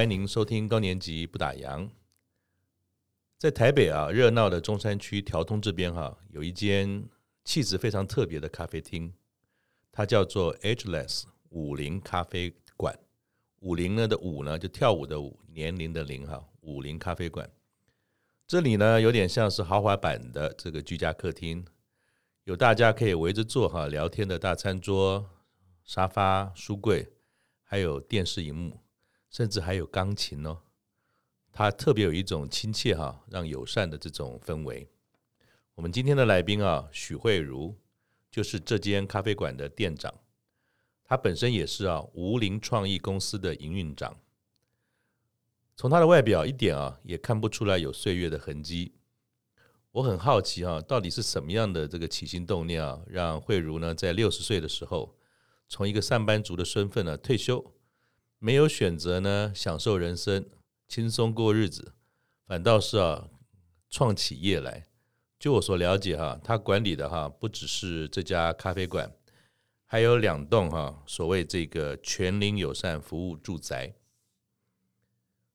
欢迎您收听高年级不打烊。在台北啊，热闹的中山区条通这边哈、有一间气质非常特别的咖啡厅，它叫做 Ageless 舞龄咖啡馆。五零呢的五呢，就跳舞的舞，年龄的龄哈，五零咖啡馆。这里呢，有点像是豪华版的这个居家客厅，有大家可以围着坐哈聊天的大餐桌、沙发、书柜，还有电视荧幕。甚至还有钢琴哦，它特别有一种亲切哈，让友善的这种氛围。我们今天的来宾啊，许慧茹就是这间咖啡馆的店长，他本身也是啊无龄创意公司的营运长。从他的外表一点啊也看不出来有岁月的痕迹。我很好奇啊，到底是什么样的这个起心动念啊，让慧茹呢在六十岁的时候，从一个上班族的身份呢退休。没有选择呢，享受人生，轻松过日子，反倒是啊，创起业来。就我所了解哈，他管理的哈不只是这家咖啡馆，还有两栋哈所谓这个全龄友善服务住宅。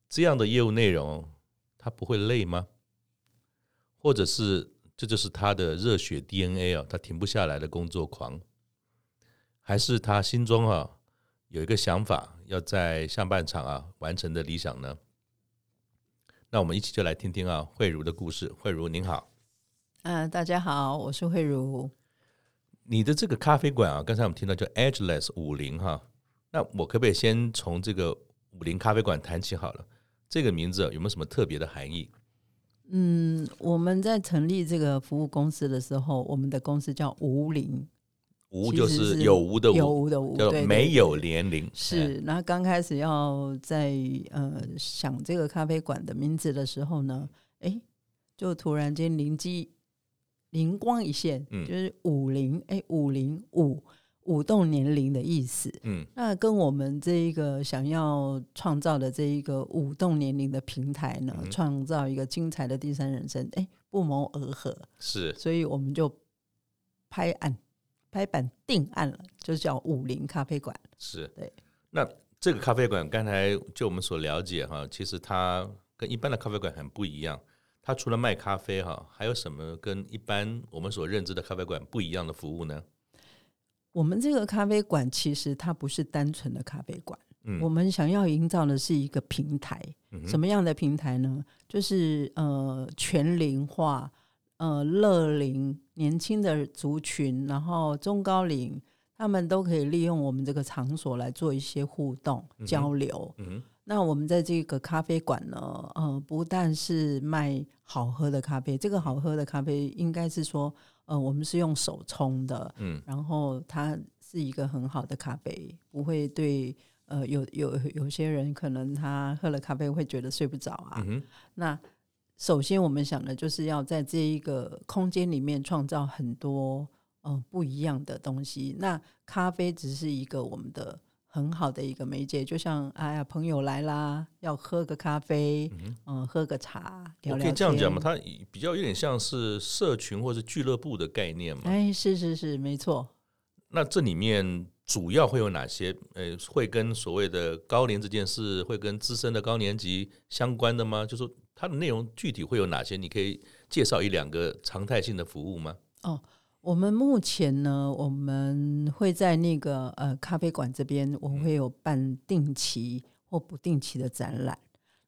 这样的业务内容，他不会累吗？或者是这就是他的热血 DNA 啊，他停不下来的工作狂，还是他心中啊？有一个想法，要在上半场啊完成的理想呢？那我们一起就来听听啊慧茹的故事。慧茹您好，嗯、呃，大家好，我是慧茹。你的这个咖啡馆啊，刚才我们听到叫 Edgeless 五零哈，那我可不可以先从这个五零咖啡馆谈起好了？这个名字有没有什么特别的含义？嗯，我们在成立这个服务公司的时候，我们的公司叫舞龄。无就是有无的无，有无的无，叫没有年龄。是，那刚开始要在呃想这个咖啡馆的名字的时候呢，哎，就突然间灵机灵光一现，嗯，就是五零，哎，五零五舞动年龄的意思，嗯，那跟我们这一个想要创造的这一个舞动年龄的平台呢，嗯，创造一个精彩的第三人生，哎，不谋而合，是，所以我们就拍案。拍板定案了，就叫武林咖啡馆。是对。那这个咖啡馆，刚才就我们所了解哈，其实它跟一般的咖啡馆很不一样。它除了卖咖啡哈，还有什么跟一般我们所认知的咖啡馆不一样的服务呢？我们这个咖啡馆其实它不是单纯的咖啡馆，嗯，我们想要营造的是一个平台。嗯，什么样的平台呢？就是呃全龄化。呃，乐龄年轻的族群，然后中高龄，他们都可以利用我们这个场所来做一些互动、嗯、交流。嗯，那我们在这个咖啡馆呢，呃，不但是卖好喝的咖啡，这个好喝的咖啡应该是说，呃，我们是用手冲的，嗯，然后它是一个很好的咖啡，不会对呃有有有些人可能他喝了咖啡会觉得睡不着啊，嗯、那。首先，我们想的就是要在这一个空间里面创造很多嗯不一样的东西。那咖啡只是一个我们的很好的一个媒介，就像哎呀，朋友来啦，要喝个咖啡，嗯，嗯，喝个茶，聊聊天。可以这样讲吗？它比较有点像是社群或是俱乐部的概念嘛？哎，是是是，没错。那这里面主要会有哪些？呃，会跟所谓的高龄这件事，会跟资深的高年级相关的吗？就是说。它的内容具体会有哪些？你可以介绍一两个常态性的服务吗？哦，我们目前呢，我们会在那个呃咖啡馆这边，我们会有办定期或不定期的展览。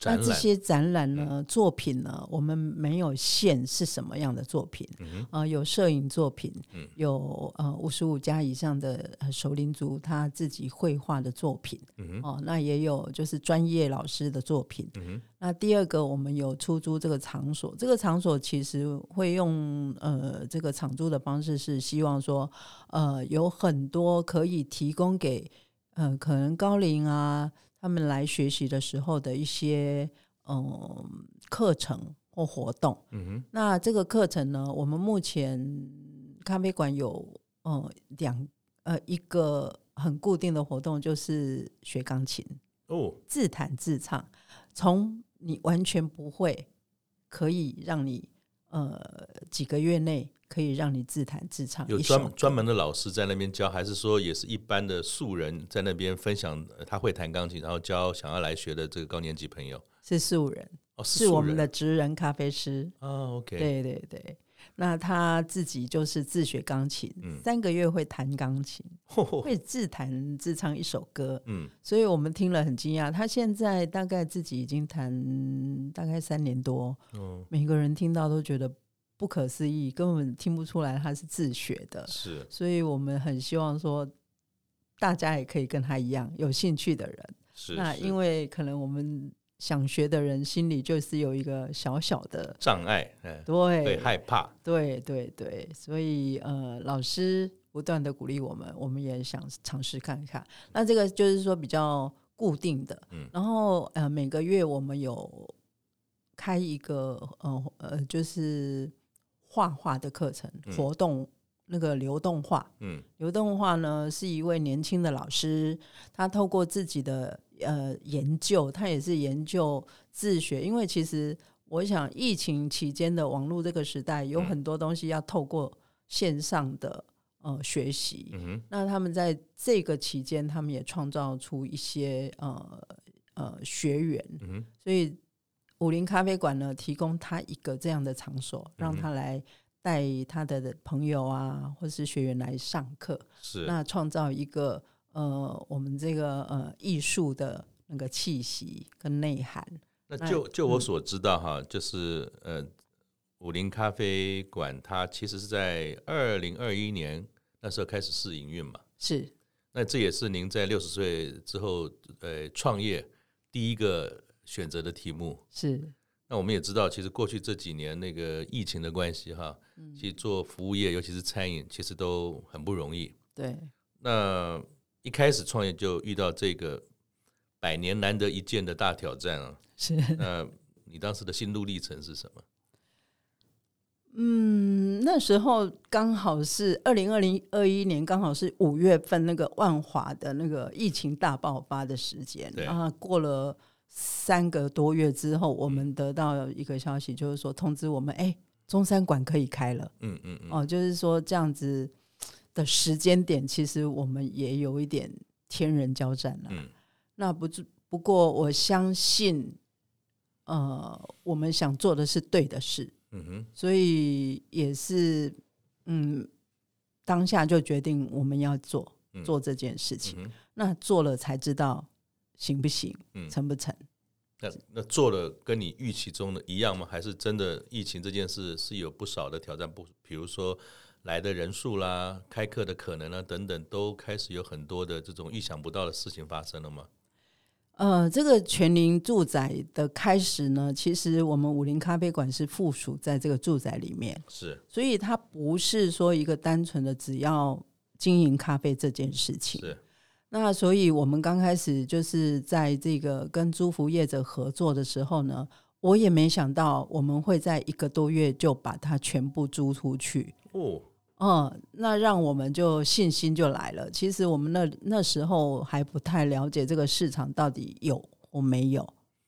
那这些展览呢、嗯，作品呢，我们没有限是什么样的作品，啊、嗯呃，有摄影作品，嗯、有呃五十五家以上的熟龄族他自己绘画的作品，嗯，哦，那也有就是专业老师的作品，嗯，那第二个我们有出租这个场所，这个场所其实会用呃这个场租的方式是希望说呃有很多可以提供给呃可能高龄啊。他们来学习的时候的一些嗯课程或活动，嗯哼，那这个课程呢，我们目前咖啡馆有嗯两呃一个很固定的活动，就是学钢琴哦，自弹自唱，从你完全不会，可以让你呃几个月内可以让你自弹自唱。有专专门的老师在那边教，还是说也是一般的素人在那边分享？他会弹钢琴，然后教想要来学的这个高年级朋友是素人，哦，是，人，是我们的职人咖啡师哦，OK，对对对。那他自己就是自学钢琴，嗯、三个月会弹钢琴，呵 呵会自弹自唱一首歌，嗯，所以我们听了很惊讶。他现在大概自己已经弹大概三年多，嗯，每个人听到都觉得不可思议，根本听不出来他是自学的，是，所以我们很希望说大家也可以跟他一样有兴趣的人，是，那因为可能我们。想学的人心里就是有一个小小的障碍，对，会害怕，对对对，所以呃，老师不断的鼓励我们，我们也想尝试看看。那这个就是说比较固定的，嗯，然后呃，每个月我们有开一个呃呃，就是画画的课程活动。嗯那个流动画，嗯，流动画呢是一位年轻的老师，他透过自己的呃研究，他也是研究自学，因为其实我想疫情期间的网络这个时代有很多东西要透过线上的呃学习，嗯哼，那他们在这个期间，他们也创造出一些呃呃学员，嗯哼，所以武林咖啡馆呢提供他一个这样的场所，让他来。带他的朋友啊，或是学员来上课，是那创造一个呃，我们这个呃艺术的那个气息跟内涵。那就就我所知道哈，嗯、就是呃，武林咖啡馆它其实是在二零二一年那时候开始试营运嘛。是。那这也是您在六十岁之后呃创业第一个选择的题目。是。那我们也知道，其实过去这几年那个疫情的关系哈。其实做服务业，尤其是餐饮，其实都很不容易。对，那一开始创业就遇到这个百年难得一见的大挑战啊！是，那你当时的心路历程是什么？嗯，那时候刚好是二零二零二一年，刚好是五月份那个万华的那个疫情大爆发的时间。对啊，过了三个多月之后，我们得到一个消息，就是说通知我们，哎。中山馆可以开了，嗯嗯嗯，哦，就是说这样子的时间点，其实我们也有一点天人交战了。嗯，那不不过我相信，呃，我们想做的是对的事，嗯哼，所以也是，嗯，当下就决定我们要做做这件事情。嗯，那做了才知道行不行，嗯，成不成。那那做了跟你预期中的一样吗？还是真的疫情这件事是有不少的挑战？不，比如说来的人数啦、开课的可能啦等等，都开始有很多的这种意想不到的事情发生了吗？呃，这个全龄住宅的开始呢，其实我们武林咖啡馆是附属在这个住宅里面，是，所以它不是说一个单纯的只要经营咖啡这件事情。是。那所以，我们刚开始就是在这个跟租服业者合作的时候呢，我也没想到我们会在一个多月就把它全部租出去。哦，嗯，那让我们就信心就来了。其实我们那那时候还不太了解这个市场到底有或没有。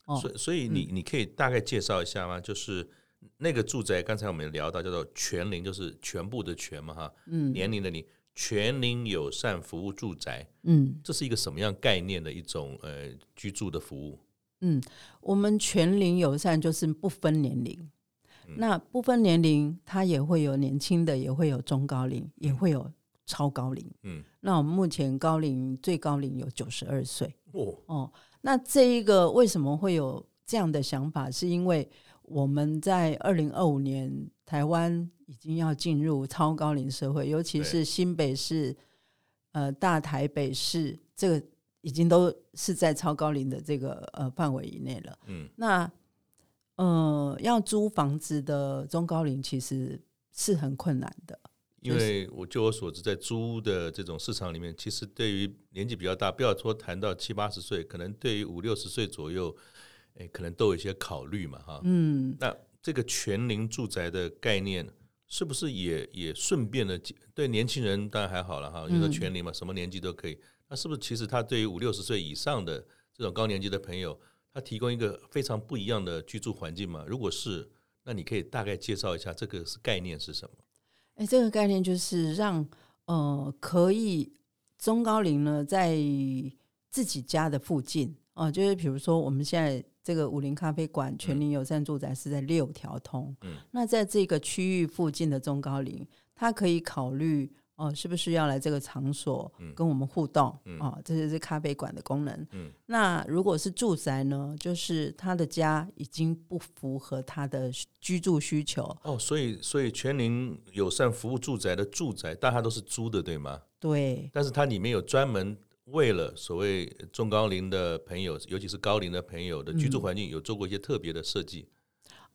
哦，所以所以你你可以大概介绍一下吗？就是那个住宅，刚才我们聊到叫做全龄，就是全部的全嘛，哈，嗯，年龄的你。全龄友善服务住宅，嗯，这是一个什么样概念的一种呃居住的服务？嗯，我们全龄友善就是不分年龄，嗯、那不分年龄，它也会有年轻的，也会有中高龄，也会有超高龄。嗯，那我们目前高龄最高龄有九十二岁。哦哦，那这一个为什么会有这样的想法？是因为我们在二零二五年台湾。已经要进入超高龄社会，尤其是新北市、呃大台北市，这个已经都是在超高龄的这个呃范围以内了。嗯，那呃要租房子的中高龄其实是很困难的，因为我就我所知，在租的这种市场里面，其实对于年纪比较大，不要说谈到七八十岁，可能对于五六十岁左右，哎，可能都有一些考虑嘛，哈。嗯，那这个全龄住宅的概念。是不是也也顺便的对年轻人当然还好了哈，因为全龄嘛，什么年纪都可以。那是不是其实他对于五六十岁以上的这种高年级的朋友，他提供一个非常不一样的居住环境嘛？如果是，那你可以大概介绍一下这个是概念是什么？哎，这个概念就是让呃可以中高龄呢在自己家的附近哦、呃，就是比如说我们现在这个武林咖啡馆全龄友善住宅是在六条通，嗯，那在这个区域附近的中高龄，他可以考虑。哦，是不是要来这个场所跟我们互动？嗯、哦，这就是咖啡馆的功能。嗯，那如果是住宅呢？就是他的家已经不符合他的居住需求。哦，所以所以全龄友善服务住宅的住宅，大家都是租的，对吗？对。但是它里面有专门为了所谓中高龄的朋友，尤其是高龄的朋友的居住环境，有做过一些特别的设计。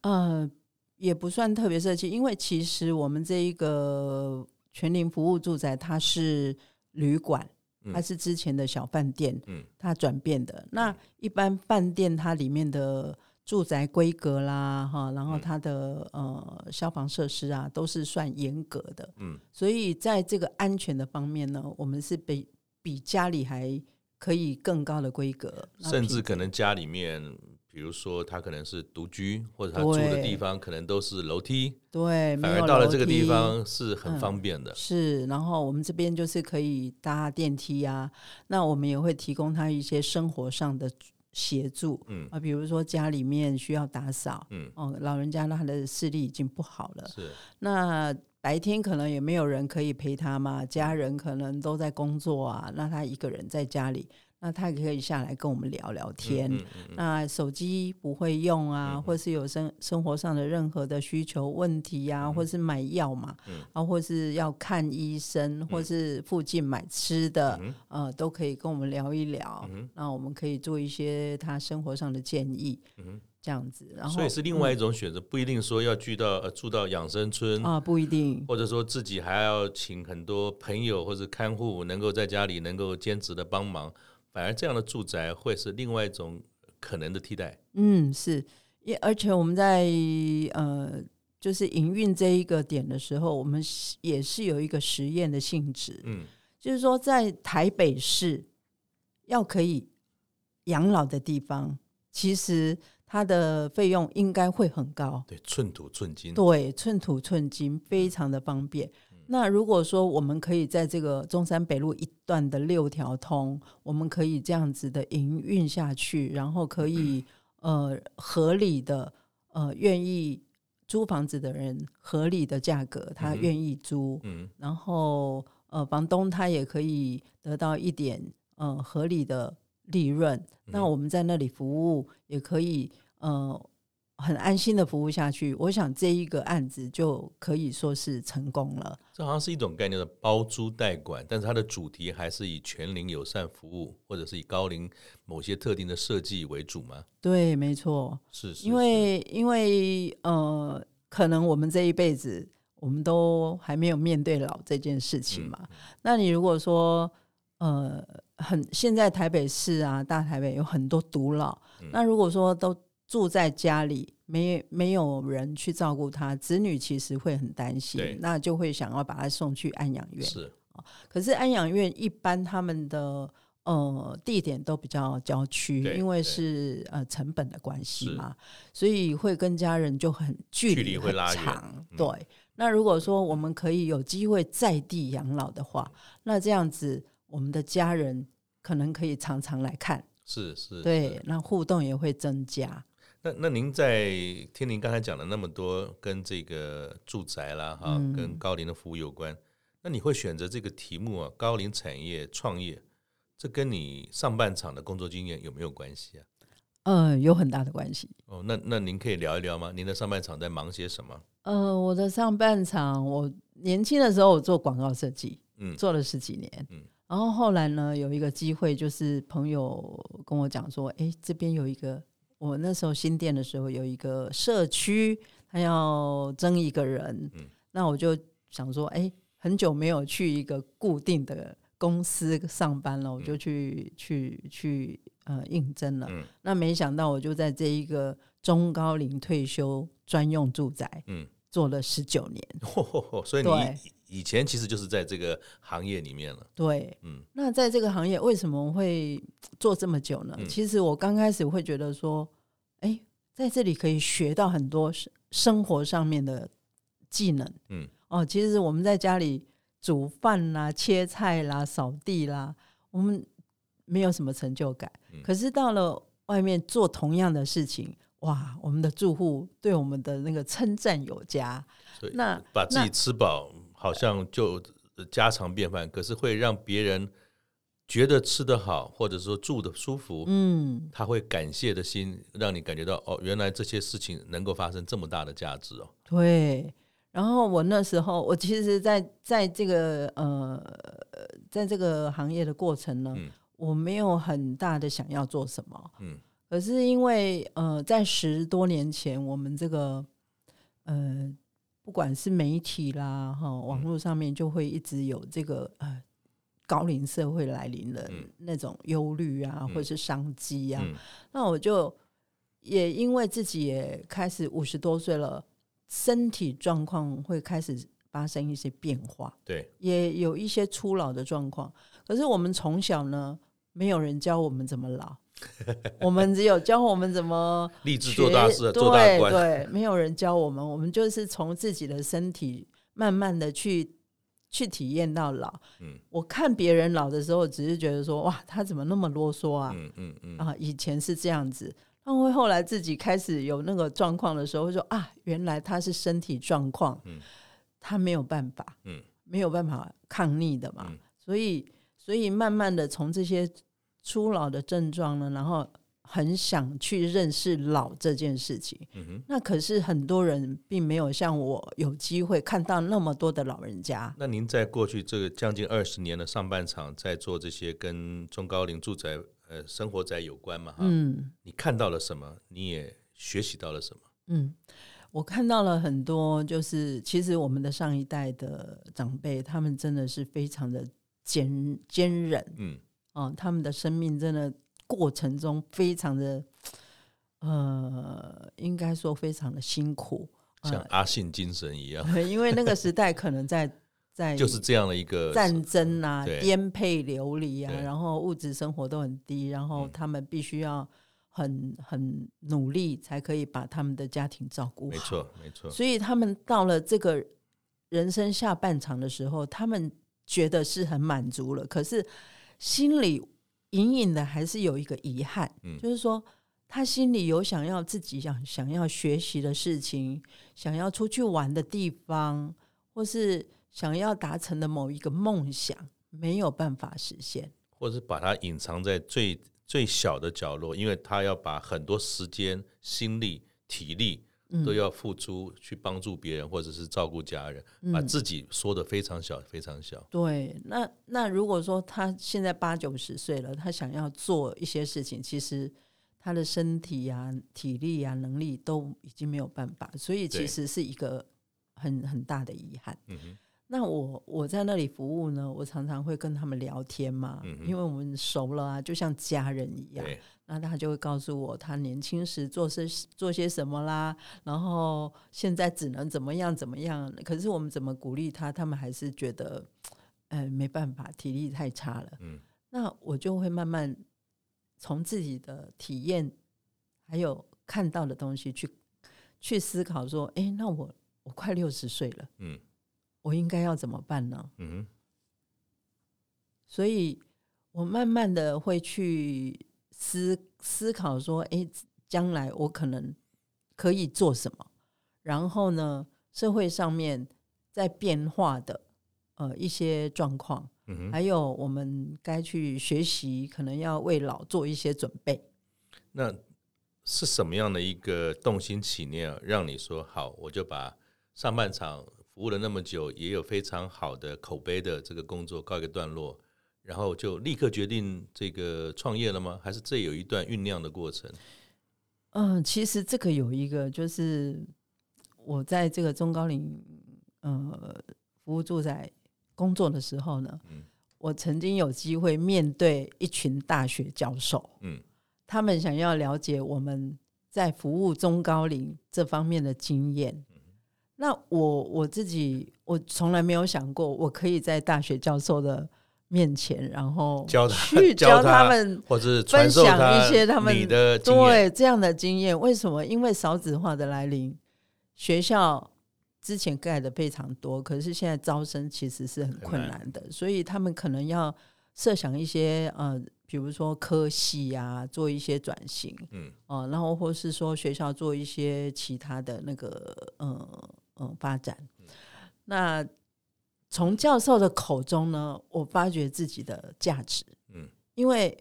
嗯、呃，也不算特别设计，因为其实我们这一个。全龄服务住宅，它是旅馆，它是之前的小饭店，它转变的。那一般饭店它里面的住宅规格啦，哈，然后它的呃消防设施啊，都是算严格的。嗯，所以在这个安全的方面呢，我们是比比家里还可以更高的规格，甚至可能家里面。比如说，他可能是独居，或者他住的地方可能都是楼梯，对，反而到了这个地方是很方便的。嗯、是，然后我们这边就是可以搭电梯啊，那我们也会提供他一些生活上的协助，嗯。啊，比如说家里面需要打扫，嗯。哦，老人家他的视力已经不好了，是，那白天可能也没有人可以陪他嘛，家人可能都在工作啊，那他一个人在家里。那他也可以下来跟我们聊聊天。嗯嗯嗯、那手机不会用啊，嗯、或是有生生活上的任何的需求问题呀、或是买药嘛，嗯、啊，或是要看医生，嗯、或是附近买吃的，嗯、呃，都可以跟我们聊一聊。嗯、那我们可以做一些他生活上的建议，嗯、这样子。然后，所以是另外一种选择，嗯、不一定说要聚到呃住到养生村啊，不一定，或者说自己还要请很多朋友或者看护能够在家里能够兼职的帮忙。反而这样的住宅会是另外一种可能的替代。嗯，是，也而且我们在呃，就是营运这一个点的时候，我们也是有一个实验的性质。嗯，就是说在台北市要可以养老的地方，其实它的费用应该会很高。对，寸土寸金。对，寸土寸金，非常的方便。那如果说我们可以在这个中山北路一段的六条通，我们可以这样子的营运下去，然后可以呃合理的呃愿意租房子的人合理的价格，他愿意租，嗯，然后呃房东他也可以得到一点呃合理的利润，那我们在那里服务也可以呃。很安心的服务下去，我想这一个案子就可以说是成功了。这好像是一种概念的包租代管，但是它的主题还是以全龄友善服务，或者是以高龄某些特定的设计为主吗？对，没错，是，是，因为因为呃，可能我们这一辈子我们都还没有面对老这件事情嘛。嗯、那你如果说呃，很现在台北市啊，大台北有很多独老，嗯、那如果说都。住在家里，没没有人去照顾他，子女其实会很担心，那就会想要把他送去安养院。是，可是安养院一般他们的呃地点都比较郊区，因为是呃成本的关系嘛，所以会跟家人就很距离会拉长。对，嗯、那如果说我们可以有机会在地养老的话，那这样子我们的家人可能可以常常来看。是是，对，那互动也会增加。那那您在听您刚才讲了那么多跟这个住宅啦哈，嗯、跟高龄的服务有关，那你会选择这个题目啊？高龄产业创业，这跟你上半场的工作经验有没有关系啊？嗯，有很大的关系。哦，那那您可以聊一聊吗？您的上半场在忙些什么？呃，我的上半场，我年轻的时候我做广告设计，嗯，做了十几年，嗯，然后后来呢，有一个机会，就是朋友跟我讲说，哎，这边有一个。我那时候新店的时候，有一个社区，他要征一个人，嗯、那我就想说，哎、欸，很久没有去一个固定的公司上班了，我就去、嗯、去去呃应征了。嗯、那没想到，我就在这一个中高龄退休专用住宅，嗯，做了十九年、嗯。所以你以前其实就是在这个行业里面了。对，嗯。那在这个行业为什么会做这么久呢？嗯、其实我刚开始会觉得说。哎在这里可以学到很多生活上面的技能，嗯，哦，其实我们在家里煮饭啦、切菜啦、扫地啦，我们没有什么成就感。嗯、可是到了外面做同样的事情，哇，我们的住户对我们的那个称赞有加。那把自己吃饱，好像就家常便饭。可是会让别人觉得吃得好，或者说住得舒服，嗯，他会感谢的心，让你感觉到哦，原来这些事情能够发生这么大的价值哦。对。然后我那时候，我其实在，在在这个呃，在这个行业的过程呢，嗯、我没有很大的想要做什么，嗯，可是因为呃，在十多年前，我们这个呃，不管是媒体啦，哈，网络上面就会一直有这个呃。高龄社会来临的那种忧虑啊，嗯、或者是商机啊，嗯、那我就也因为自己也开始五十多岁了，身体状况会开始发生一些变化，对，也有一些初老的状况。可是我们从小呢，没有人教我们怎么老，我们只有教我们怎么立志做大事、对做大官，对，没有人教我们，我们就是从自己的身体慢慢的去。去体验到老，嗯，我看别人老的时候，只是觉得说，哇，他怎么那么啰嗦啊？嗯嗯嗯，啊，以前是这样子，他会后来自己开始有那个状况的时候，会说啊，原来他是身体状况，嗯，他没有办法，嗯，没有办法抗逆的嘛，所以，所以慢慢的从这些初老的症状呢，然后。很想去认识老这件事情，嗯哼，那可是很多人并没有像我有机会看到那么多的老人家。那您在过去这个将近二十年的上半场，在做这些跟中高龄住宅呃生活宅有关嘛？哈，嗯，你看到了什么？你也学习到了什么？嗯，我看到了很多，就是其实我们的上一代的长辈，他们真的是非常的坚坚韧，嗯，哦，他们的生命真的。过程中非常的，呃，应该说非常的辛苦，像阿信精神一样。呃、因为那个时代可能在 在就是这样的一个战争啊，颠沛流离啊，然后物质生活都很低，然后他们必须要很很努力才可以把他们的家庭照顾好。没错，没错。所以他们到了这个人生下半场的时候，他们觉得是很满足了，可是心里。隐隐的还是有一个遗憾，嗯，就是说他心里有想要自己想想要学习的事情，想要出去玩的地方，或是想要达成的某一个梦想，没有办法实现，或是把它隐藏在最最小的角落，因为他要把很多时间、心力、体力。都要付出去帮助别人，或者是照顾家人，嗯、把自己缩得非常小，非常小。对，那那如果说他现在八九十岁了，他想要做一些事情，其实他的身体啊、体力啊、能力都已经没有办法，所以其实是一个很很大的遗憾。嗯。那我我在那里服务呢，我常常会跟他们聊天嘛，嗯、因为我们熟了啊，就像家人一样。那他就会告诉我，他年轻时做些做些什么啦，然后现在只能怎么样怎么样。可是我们怎么鼓励他，他们还是觉得，呃，没办法，体力太差了。嗯，那我就会慢慢从自己的体验还有看到的东西去去思考，说，哎，那我我快六十岁了，嗯，我应该要怎么办呢？嗯，所以我慢慢的会去。思思考说，哎，将来我可能可以做什么？然后呢，社会上面在变化的呃一些状况，嗯哼，还有我们该去学习，可能要为老做一些准备。那是什么样的一个动心起念，让你说好，我就把上半场服务了那么久，也有非常好的口碑的这个工作告一个段落？然后就立刻决定这个创业了吗？还是这有一段酝酿的过程？嗯，其实这个有一个，就是我在这个中高龄呃服务住宅工作的时候呢，嗯，我曾经有机会面对一群大学教授，嗯，他们想要了解我们在服务中高龄这方面的经验。嗯，那我我自己我从来没有想过，我可以在大学教授的。面前，然后教去 教他们，或者分享一些他们的对这样的经验。为什么？因为少子化的来临，学校之前盖的非常多，可是现在招生其实是很困难的，所以他们可能要设想一些呃，比如说科系啊，做一些转型，嗯，哦、呃，然后或是说学校做一些其他的那个呃呃发展。嗯、那从教授的口中呢，我发觉自己的价值，嗯，因为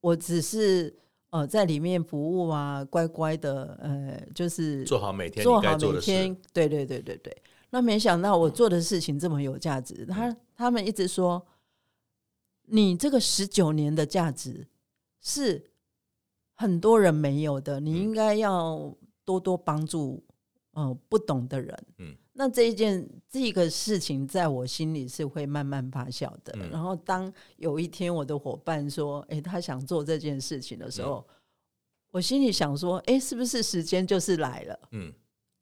我只是。呃，在里面服务啊，乖乖的，呃，就是做好每天做好每天，对对对对对。那没想到我做的事情这么有价值，嗯、他他们一直说，你这个十九年的价值是很多人没有的，你应该要多多帮助，呃，不懂的人，嗯。那这一件这个事情，在我心里是会慢慢发酵的。嗯、然后，当有一天我的伙伴说：“哎，他想做这件事情的时候，嗯、我心里想说：哎，是不是时间就是来了？”嗯，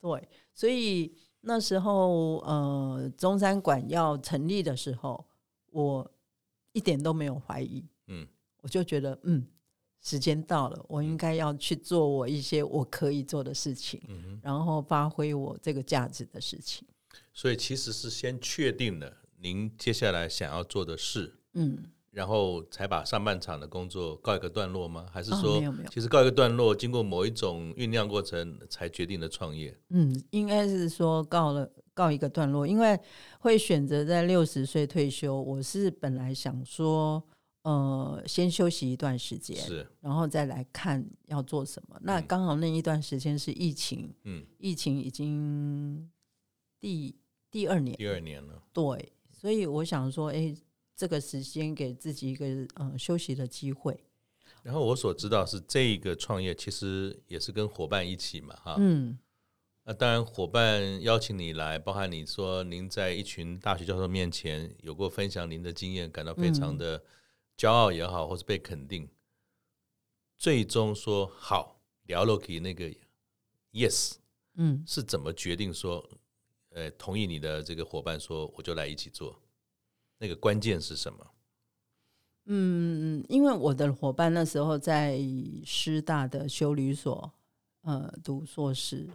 对。所以那时候，呃，中山馆要成立的时候，我一点都没有怀疑。嗯，我就觉得，嗯。时间到了，我应该要去做我一些我可以做的事情，嗯、然后发挥我这个价值的事情。所以其实是先确定了您接下来想要做的事，嗯，然后才把上半场的工作告一个段落吗？还是说，其实告一个段落，经过某一种酝酿过程才决定的创业？嗯，应该是说告了告一个段落，因为会选择在六十岁退休。我是本来想说。呃，先休息一段时间，是，然后再来看要做什么。嗯、那刚好那一段时间是疫情，嗯，疫情已经第第二年，第二年了，对，所以我想说，哎，这个时间给自己一个呃休息的机会。然后我所知道是这一个创业其实也是跟伙伴一起嘛，哈，嗯，那当然伙伴邀请你来，包含你说您在一群大学教授面前有过分享您的经验，感到非常的。骄傲也好，或是被肯定，最终说好聊了给那个 yes，嗯，是怎么决定说，呃，同意你的这个伙伴说我就来一起做，那个关键是什么？嗯，因为我的伙伴那时候在师大的修旅所，呃，读硕士，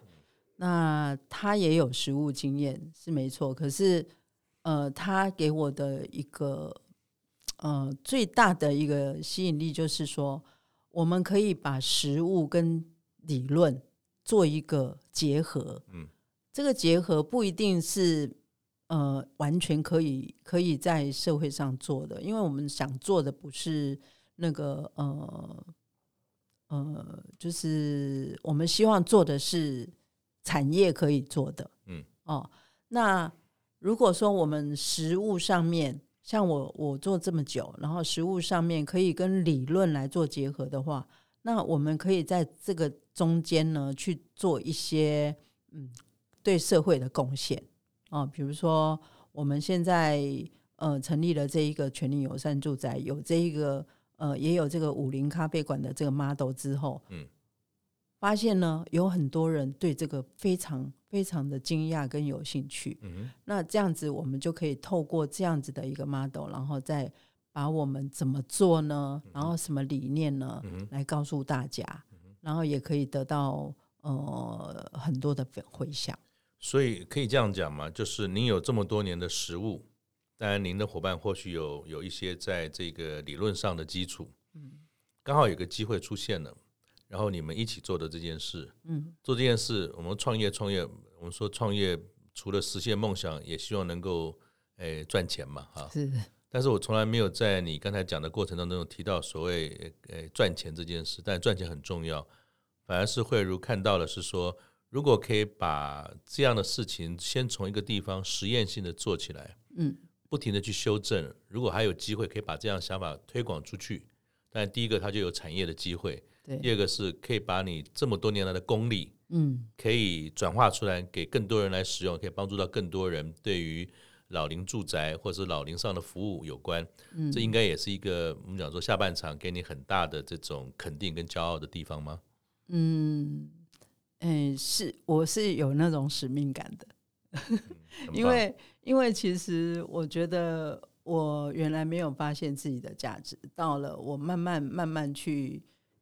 那他也有实务经验是没错，可是，呃，他给我的一个。呃，最大的一个吸引力就是说，我们可以把实物跟理论做一个结合。嗯，这个结合不一定是呃完全可以可以在社会上做的，因为我们想做的不是那个呃呃，就是我们希望做的是产业可以做的。嗯，哦，那如果说我们实物上面。像我，我做这么久，然后实物上面可以跟理论来做结合的话，那我们可以在这个中间呢去做一些嗯对社会的贡献啊，比如说我们现在呃成立了这一个全龄友善住宅，有这一个呃也有这个五零咖啡馆的这个 model 之后，嗯。发现呢，有很多人对这个非常非常的惊讶跟有兴趣。嗯，那这样子，我们就可以透过这样子的一个 model，然后再把我们怎么做呢？然后什么理念呢？嗯，来告诉大家，然后也可以得到呃很多的回响。所以可以这样讲嘛，就是您有这么多年的实务，当然您的伙伴或许有有一些在这个理论上的基础。嗯，刚好有个机会出现了。然后你们一起做的这件事，嗯，做这件事，我们创业创业，我们说创业除了实现梦想，也希望能够诶赚钱嘛，哈，是。但是我从来没有在你刚才讲的过程当中有提到所谓诶赚钱这件事，但赚钱很重要。反而是慧如看到的是说，如果可以把这样的事情先从一个地方实验性的做起来，嗯，不停的去修正，如果还有机会可以把这样想法推广出去，但第一个它就有产业的机会。对第二个是可以把你这么多年来的功力，嗯，可以转化出来给更多人来使用，可以帮助到更多人。对于老龄住宅或者是老龄上的服务有关，嗯，这应该也是一个我们讲说下半场给你很大的这种肯定跟骄傲的地方吗？嗯，嗯，是，我是有那种使命感的，嗯、因为因为其实我觉得我原来没有发现自己的价值，到了我慢慢慢慢去。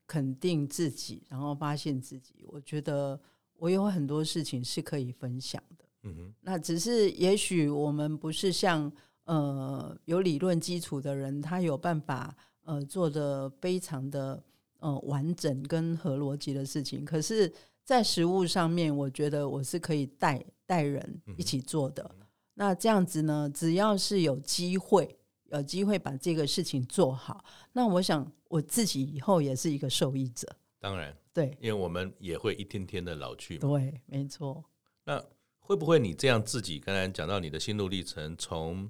肯定自己，然后发现自己。我觉得我有很多事情是可以分享的。嗯哼，那只是也许我们不是像呃有理论基础的人，他有办法呃做得非常的呃完整跟合逻辑的事情。可是，在实物上面，我觉得我是可以带带人一起做的。嗯、那这样子呢，只要是有机会，有机会把这个事情做好，那我想我自己以后也是一个受益者。当然，对，因为我们也会一天天的老去嘛。对，没错。那会不会你这样自己刚才讲到你的心路历程，从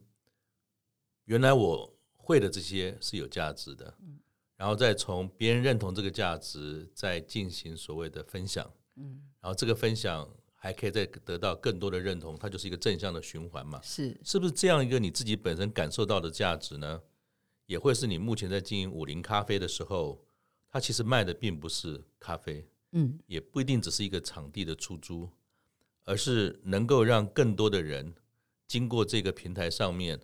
原来我会的这些是有价值的，嗯，然后再从别人认同这个价值，再进行所谓的分享，嗯，然后这个分享还可以再得到更多的认同，它就是一个正向的循环嘛。是，是不是这样一个你自己本身感受到的价值呢？也会是你目前在经营武林咖啡的时候。它其实卖的并不是咖啡，嗯，也不一定只是一个场地的出租，而是能够让更多的人经过这个平台上面，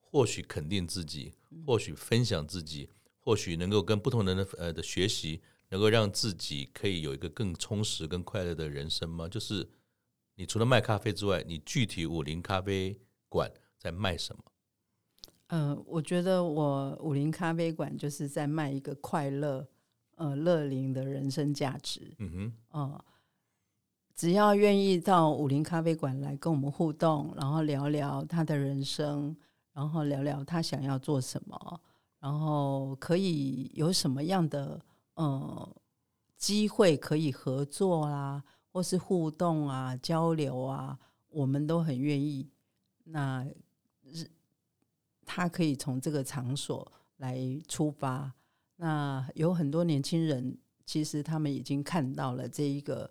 或许肯定自己，或许分享自己，或许能够跟不同人的呃的学习，能够让自己可以有一个更充实、更快乐的人生吗？就是你除了卖咖啡之外，你具体武林咖啡馆在卖什么？嗯、呃，我觉得我武林咖啡馆就是在卖一个快乐。呃，乐龄的人生价值，嗯哼，呃，只要愿意到武林咖啡馆来跟我们互动，然后聊聊他的人生，然后聊聊他想要做什么，然后可以有什么样的呃机会可以合作啊，或是互动啊、交流啊，我们都很愿意。那他可以从这个场所来出发。那有很多年轻人，其实他们已经看到了这一个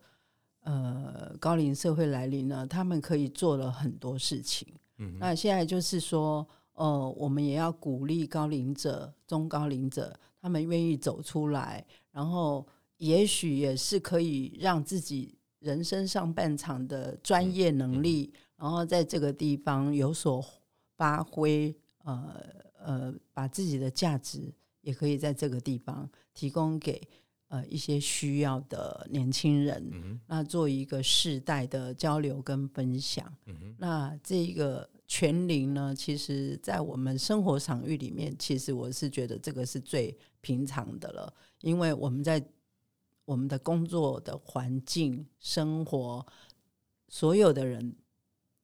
呃高龄社会来临了，他们可以做了很多事情。嗯，那现在就是说，呃，我们也要鼓励高龄者、中高龄者，他们愿意走出来，然后也许也是可以让自己人生上半场的专业能力，然后在这个地方有所发挥，呃呃，把自己的价值。也可以在这个地方提供给呃一些需要的年轻人，嗯、那做一个世代的交流跟分享。嗯、那这个全龄呢，其实在我们生活场域里面，其实我是觉得这个是最平常的了，因为我们在我们的工作的环境、生活，所有的人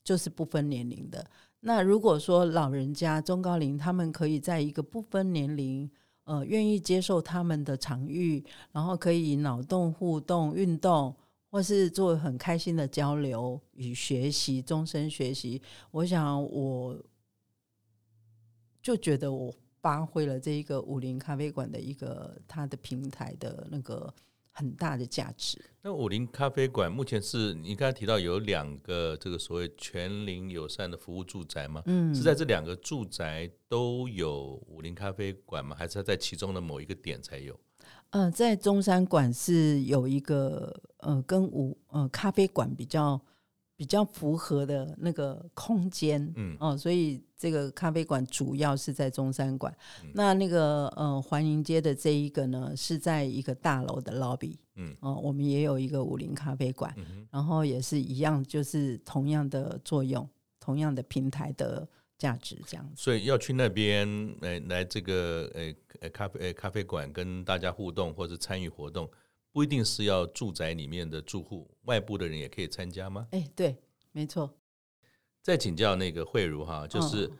就是不分年龄的。那如果说老人家、中高龄，他们可以在一个不分年龄。呃，愿意接受他们的场域，然后可以脑洞互动、运动，或是做很开心的交流与学习，终身学习。我想，我就觉得我发挥了这一个武林咖啡馆的一个它的平台的那个。很大的价值。那武林咖啡馆目前是你刚才提到有两个这个所谓全龄友善的服务住宅吗？嗯，是在这两个住宅都有武林咖啡馆吗？还是在其中的某一个点才有？呃，在中山馆是有一个呃跟武呃咖啡馆比较。比较符合的那个空间，嗯哦，所以这个咖啡馆主要是在中山馆。嗯、那那个呃环迎街的这一个呢，是在一个大楼的 lobby，嗯哦，我们也有一个武林咖啡馆，嗯、然后也是一样，就是同样的作用，同样的平台的价值这样子。所以要去那边来来这个呃呃咖啡呃咖啡馆跟大家互动或者参与活动。不一定是要住宅里面的住户，外部的人也可以参加吗？哎，对，没错。再请教那个慧茹哈，就是、嗯、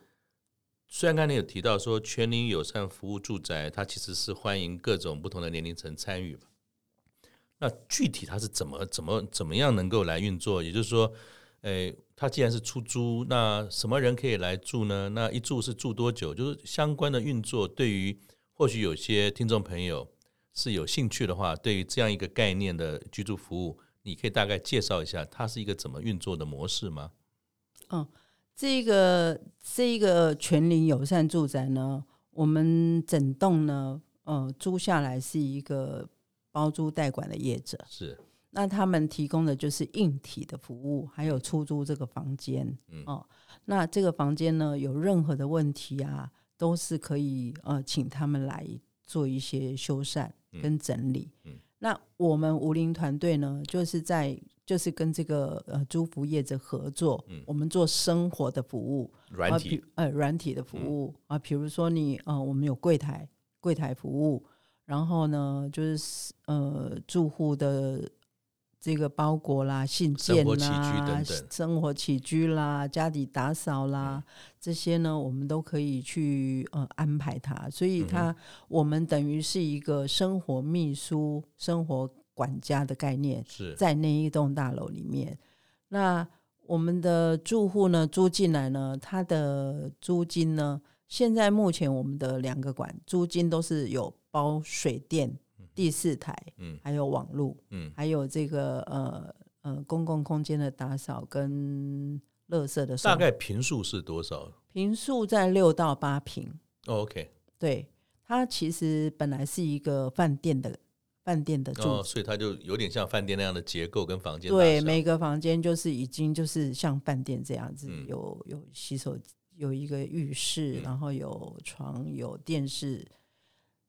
虽然刚才有提到说全龄友善服务住宅，它其实是欢迎各种不同的年龄层参与。那具体它是怎么怎么怎么样能够来运作？也就是说，哎，它既然是出租，那什么人可以来住呢？那一住是住多久？就是相关的运作，对于或许有些听众朋友。是有兴趣的话，对于这样一个概念的居住服务，你可以大概介绍一下，它是一个怎么运作的模式吗？嗯，这个这一个全龄友善住宅呢，我们整栋呢，呃，租下来是一个包租代管的业者，是，那他们提供的就是硬体的服务，还有出租这个房间，嗯，哦，那这个房间呢，有任何的问题啊，都是可以呃，请他们来做一些修缮。跟整理，嗯嗯、那我们武林团队呢，就是在就是跟这个呃租服业者合作，嗯、我们做生活的服务，软体。呃软体的服务、嗯、啊，比如说你呃我们有柜台柜台服务，然后呢就是呃住户的这个包裹啦、信件啦、生活起居啦、家里打扫啦、嗯、这些呢，我们都可以去呃安排它，所以它、嗯、我们等于是一个生活秘书生活。管家的概念是在那一栋大楼里面。那我们的住户呢，租进来呢，他的租金呢，现在目前我们的两个馆租金都是有包水电、第四台，嗯，还有网络，嗯，还有这个呃呃公共空间的打扫跟垃圾的。大概平数是多少？平数在六到八平。Oh, OK，对，它其实本来是一个饭店的。饭店的住，哦，所以它就有点像饭店那样的结构跟房间。对，每个房间就是已经就是像饭店这样子，嗯、有有洗手，有一个浴室，嗯、然后有床，有电视，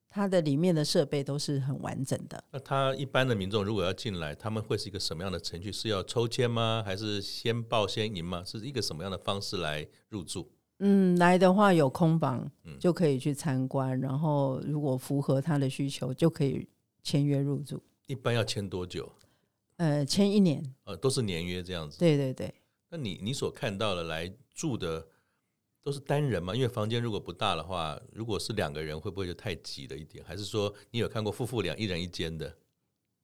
它的里面的设备都是很完整的。那他一般的民众如果要进来，他们会是一个什么样的程序？是要抽签吗？还是先报先赢吗？是一个什么样的方式来入住？嗯，来的话有空房就可以去参观，嗯、然后如果符合他的需求就可以。签约入住一般要签多久？呃，签一年。呃，都是年约这样子。对对对。那你你所看到的来住的都是单人吗？因为房间如果不大的话，如果是两个人，会不会就太挤了一点？还是说你有看过夫妇俩一人一间的？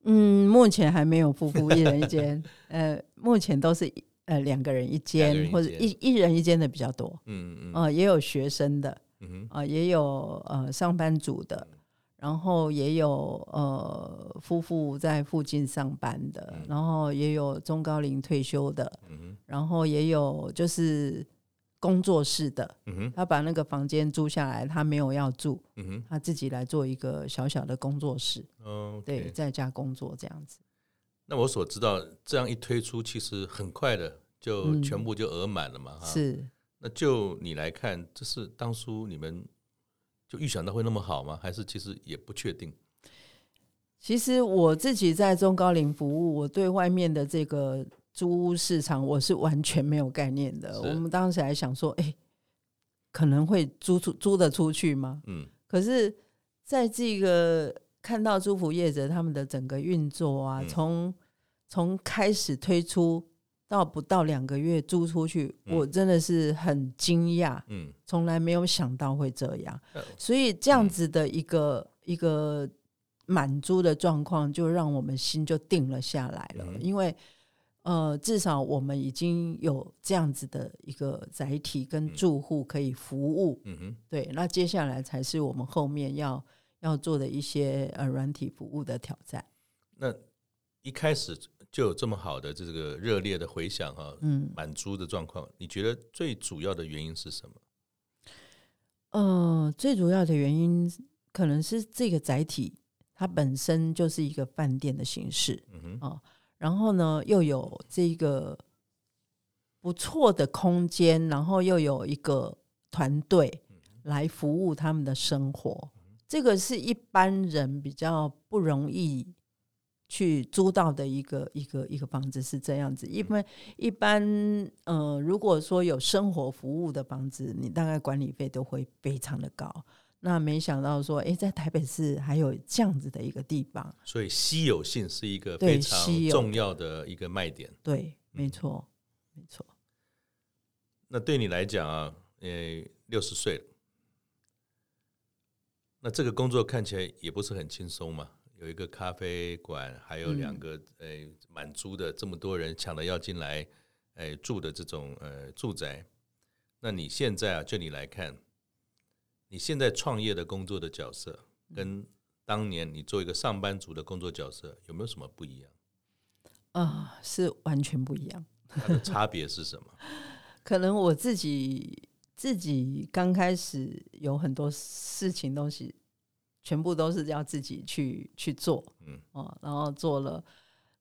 嗯，目前还没有夫妇一人一间。呃，目前都是呃两个人一间，或者一一人一间的比较多。嗯嗯。呃，也有学生的，嗯哼，啊，也有呃上班族的。然后也有呃夫妇在附近上班的，嗯、然后也有中高龄退休的，然后也有就是工作室的，他把那个房间租下来，他没有要住，他自己来做一个小小的工作室，对，在家工作这样子。那我所知道，这样一推出，其实很快的就全部就额满了嘛。是。那就你来看，这是当初你们。就预想到会那么好吗？还是其实也不确定？其实我自己在中高龄服务，我对外面的这个租屋市场我是完全没有概念的。我们当时还想说，哎，可能会租出租得出去吗？嗯。可是在这个看到租服业者他们的整个运作啊，从从、嗯、开始推出。到不到两个月租出去，我真的是很惊讶，嗯，从来没有想到会这样，所以这样子的一个一个满租的状况，就让我们心就定了下来了，因为呃，至少我们已经有这样子的一个载体跟住户可以服务，嗯哼，对，那接下来才是我们后面要要做的一些呃软体服务的挑战。那一开始。就有这么好的这个热烈的回响哈，嗯，满足的状况，你觉得最主要的原因是什么？呃，最主要的原因可能是这个载体它本身就是一个饭店的形式，嗯然后呢又有这个不错的空间，然后又有一个团队来服务他们的生活，这个是一般人比较不容易。去租到的一个一个一个房子是这样子，因为一般呃，如果说有生活服务的房子，你大概管理费都会非常的高。那没想到说，哎，在台北市还有这样子的一个地方，所以稀有性是一个非常重要的一个卖点。对，对，没错，没错。那对你来讲啊，呃，六十岁了，那这个工作看起来也不是很轻松嘛。有一个咖啡馆，还有两个诶满租的，这么多人抢着要进来诶住的这种呃住宅。那你现在啊，就你来看，你现在创业的工作的角色，跟当年你做一个上班族的工作角色有没有什么不一样？啊，是完全不一样。它的差别是什么？可能我自己自己刚开始有很多事情东西。全部都是要自己去去做，嗯，哦，然后做了，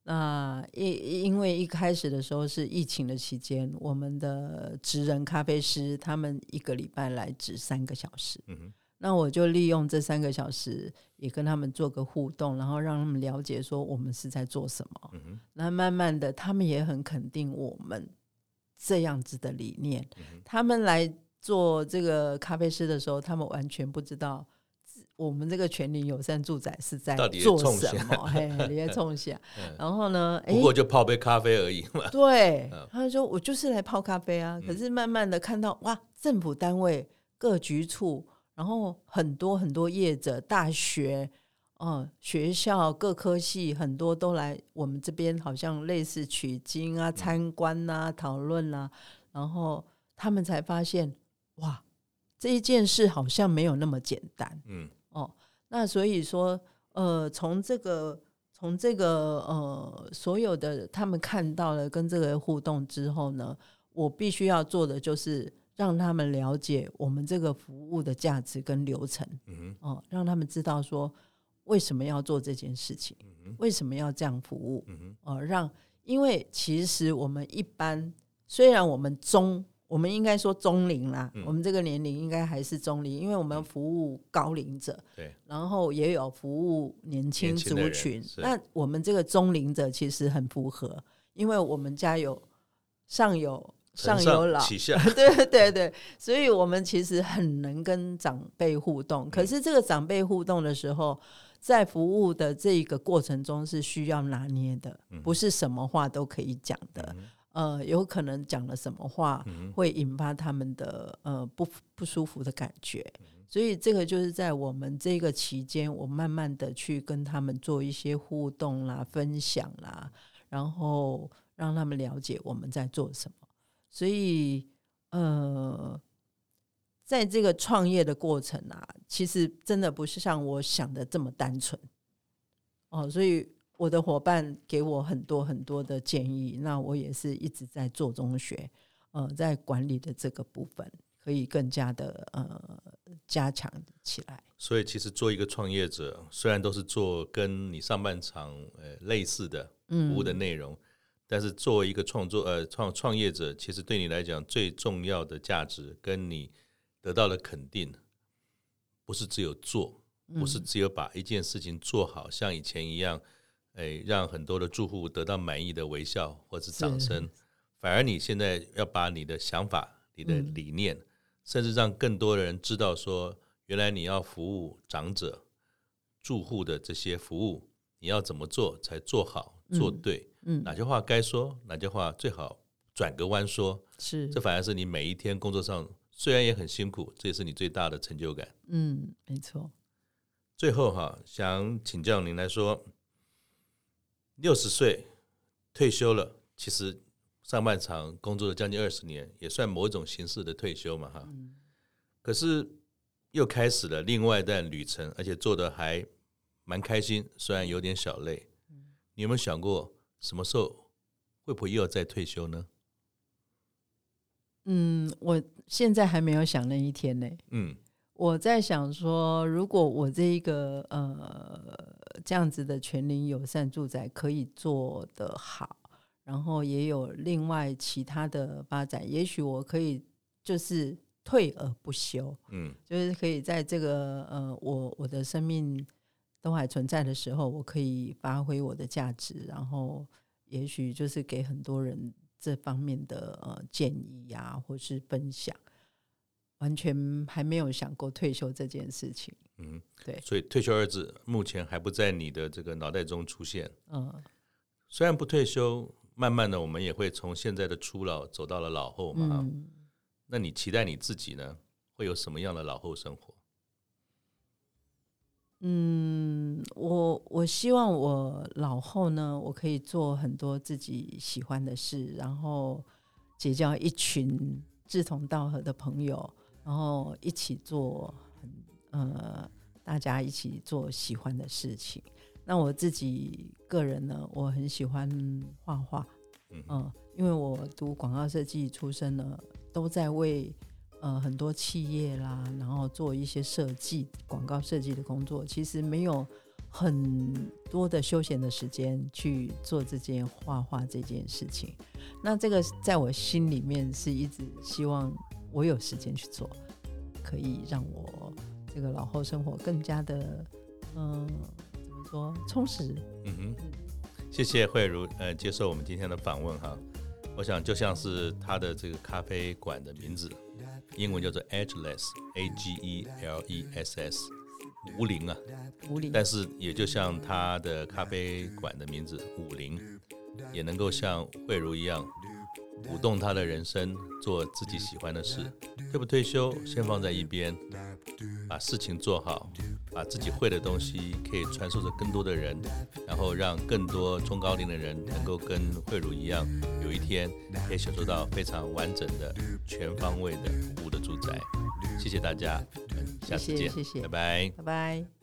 那因因为一开始的时候是疫情的期间，我们的职人咖啡师他们一个礼拜来值三个小时，嗯哼，那我就利用这三个小时也跟他们做个互动，然后让他们了解说我们是在做什么，嗯哼，那慢慢的，他们也很肯定我们这样子的理念。他们来做这个咖啡师的时候，他们完全不知道我们这个全龄友善住宅是在做什么。嘿，你在冲下。然后呢，不过就泡杯咖啡而已嘛。对，他就说我就是来泡咖啡啊。可是慢慢的看到，哇，政府单位、各局处，然后很多很多业者、大学。哦，学校各科系很多都来我们这边，好像类似取经啊、参观啊、讨论啊，然后他们才发现，哇，这一件事好像没有那么简单。嗯，哦，那所以说，呃，从这个从这个呃所有的他们看到了跟这个互动之后呢，我必须要做的就是让他们了解我们这个服务的价值跟流程。嗯，哦，让他们知道说。为什么要做这件事情？为什么要这样服务？嗯、哦，让因为其实我们一般虽然我们中，我们应该说中龄啦，嗯、我们这个年龄应该还是中龄，因为我们服务高龄者，对，然后也有服务年轻族群。那我们这个中龄者其实很符合，因为我们家有上有上有老，下对对对，所以我们其实很能跟长辈互动。可是这个长辈互动的时候。在服务的这个过程中是需要拿捏的，不是什么话都可以讲的。呃，有可能讲了什么话会引发他们的呃不不舒服的感觉，所以这个就是在我们这个期间，我慢慢的去跟他们做一些互动啦、分享啦，然后让他们了解我们在做什么。所以，呃。在这个创业的过程啊，其实真的不是像我想的这么单纯哦，所以我的伙伴给我很多很多的建议，那我也是一直在做中学，呃，在管理的这个部分可以更加的呃加强起来。所以，其实做一个创业者，虽然都是做跟你上半场呃类似的服务的内容，嗯、但是作为一个创作呃创创业者，其实对你来讲最重要的价值跟你。得到了肯定，不是只有做，不是只有把一件事情做好，嗯、像以前一样，哎，让很多的住户得到满意的微笑或者掌声。反而你现在要把你的想法、你的理念，嗯、甚至让更多的人知道说，原来你要服务长者、住户的这些服务，你要怎么做才做好、做对？嗯嗯、哪些话该说，哪些话最好转个弯说。是，这反而是你每一天工作上。虽然也很辛苦，这也是你最大的成就感。嗯，没错。最后哈，想请教您来说，六十岁退休了，其实上半场工作了将近二十年，也算某种形式的退休嘛哈。嗯。可是又开始了另外一段旅程，而且做的还蛮开心，虽然有点小累。嗯。你有没有想过，什么时候会不会又要再退休呢？嗯，我现在还没有想那一天呢。嗯，我在想说，如果我这一个呃这样子的全龄友善住宅可以做得好，然后也有另外其他的发展，也许我可以就是退而不休。嗯，就是可以在这个呃我我的生命都还存在的时候，我可以发挥我的价值，然后也许就是给很多人。这方面的呃建议呀、啊，或是分享，完全还没有想过退休这件事情。嗯，对，所以退休二字目前还不在你的这个脑袋中出现。嗯，虽然不退休，慢慢的我们也会从现在的初老走到了老后嘛。嗯，那你期待你自己呢，会有什么样的老后生活？嗯，我我希望我老后呢，我可以做很多自己喜欢的事，然后结交一群志同道合的朋友，然后一起做很呃，大家一起做喜欢的事情。那我自己个人呢，我很喜欢画画，嗯、呃，因为我读广告设计出身呢，都在为。呃，很多企业啦，然后做一些设计、广告设计的工作，其实没有很多的休闲的时间去做这件画画这件事情。那这个在我心里面是一直希望我有时间去做，可以让我这个老后生活更加的，嗯、呃，怎么说充实？嗯哼。谢谢慧茹，呃，接受我们今天的访问哈。我想就像是他的这个咖啡馆的名字，英文叫做 Ageless，A G E L E S S，无龄啊，无龄。但是也就像他的咖啡馆的名字五零，也能够像慧茹一样。舞动他的人生，做自己喜欢的事，退不退休先放在一边，把事情做好，把自己会的东西可以传授给更多的人，然后让更多中高龄的人能够跟慧茹一样，有一天可以享受到非常完整的、全方位的服务的住宅。谢谢大家，下次见，拜拜，拜拜。